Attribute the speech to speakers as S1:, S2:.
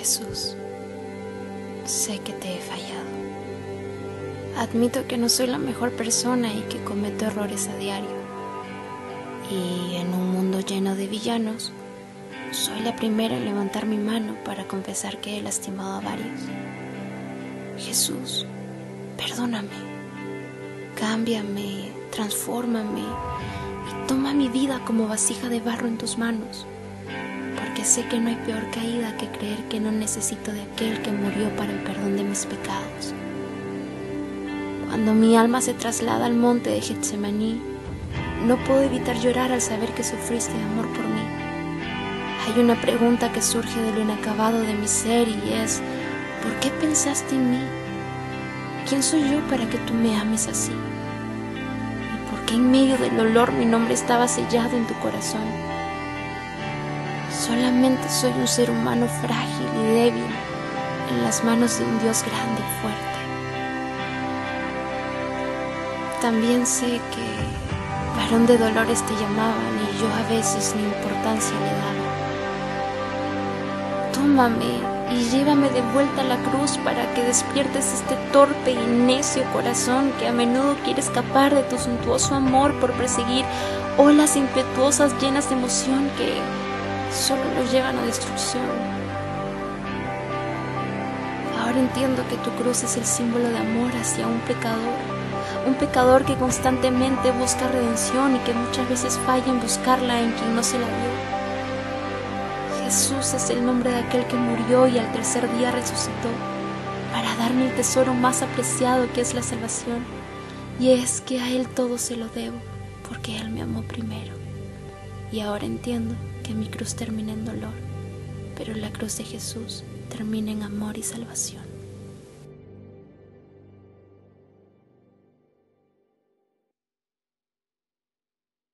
S1: Jesús, sé que te he fallado. Admito que no soy la mejor persona y que cometo errores a diario. Y en un mundo lleno de villanos, soy la primera en levantar mi mano para confesar que he lastimado a varios. Jesús, perdóname, cámbiame, transfórmame y toma mi vida como vasija de barro en tus manos porque sé que no hay peor caída que creer que no necesito de aquel que murió para el perdón de mis pecados. Cuando mi alma se traslada al monte de Getsemaní, no puedo evitar llorar al saber que sufriste amor por mí. Hay una pregunta que surge de lo inacabado de mi ser y es, ¿por qué pensaste en mí? ¿Quién soy yo para que tú me ames así? ¿Y por qué en medio del dolor mi nombre estaba sellado en tu corazón? Solamente soy un ser humano frágil y débil en las manos de un Dios grande y fuerte. También sé que varón de dolores te llamaban y yo a veces ni importancia le daba. Tómame y llévame de vuelta a la cruz para que despiertes este torpe y necio corazón que a menudo quiere escapar de tu suntuoso amor por perseguir olas impetuosas llenas de emoción que solo lo llevan a destrucción. Ahora entiendo que tu cruz es el símbolo de amor hacia un pecador, un pecador que constantemente busca redención y que muchas veces falla en buscarla en quien no se la dio. Jesús es el nombre de aquel que murió y al tercer día resucitó para darme el tesoro más apreciado que es la salvación. Y es que a Él todo se lo debo, porque Él me amó primero. Y ahora entiendo que mi cruz termina en dolor, pero la cruz de Jesús termina en amor y salvación.